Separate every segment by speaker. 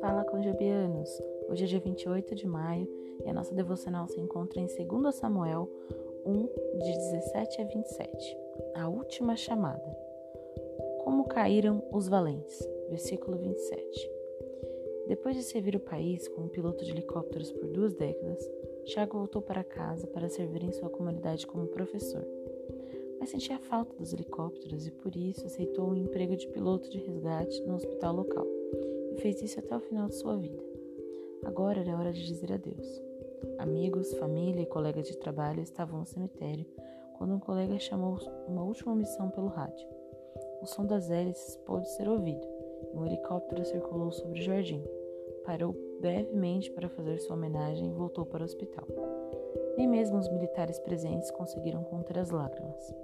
Speaker 1: Fala com Jobianos! Hoje é dia 28 de maio e a nossa devocional se encontra em 2 Samuel 1, de 17 a 27. A última chamada. Como caíram os valentes? Versículo 27. Depois de servir o país como piloto de helicópteros por duas décadas, Tiago voltou para casa para servir em sua comunidade como professor. Mas sentia falta dos helicópteros e por isso aceitou um emprego de piloto de resgate no hospital local e fez isso até o final de sua vida. Agora era hora de dizer adeus. Amigos, família e colegas de trabalho estavam no cemitério quando um colega chamou uma última missão pelo rádio. O som das hélices pôde ser ouvido e um helicóptero circulou sobre o jardim. Parou brevemente para fazer sua homenagem voltou para o hospital. Nem mesmo os militares presentes conseguiram conter as lágrimas.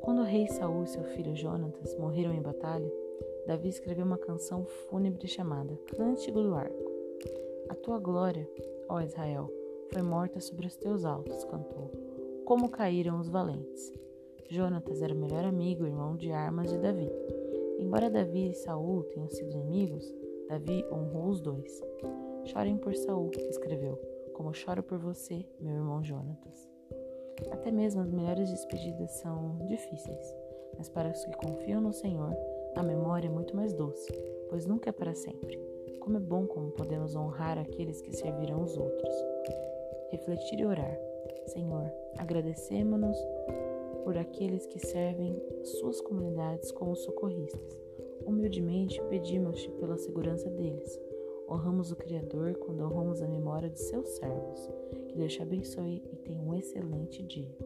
Speaker 1: Quando o rei Saul e seu filho Jonatas morreram em batalha, Davi escreveu uma canção fúnebre chamada Cântico do Arco. A tua glória, ó Israel, foi morta sobre os teus altos, cantou. Como caíram os valentes. Jonatas era o melhor amigo e irmão de armas de Davi. Embora Davi e Saul tenham sido inimigos, Davi honrou os dois. Chorem por Saul, escreveu, como choro por você, meu irmão Jonatas. Até mesmo as melhores despedidas são difíceis, mas para os que confiam no Senhor, a memória é muito mais doce, pois nunca é para sempre. Como é bom como podemos honrar aqueles que servirão os outros. Refletir e orar. Senhor, agradecemos-nos por aqueles que servem suas comunidades como socorristas. Humildemente pedimos-te pela segurança deles. Honramos o Criador quando honramos a memória de seus servos. Que Deus te abençoe e tenha um excelente dia.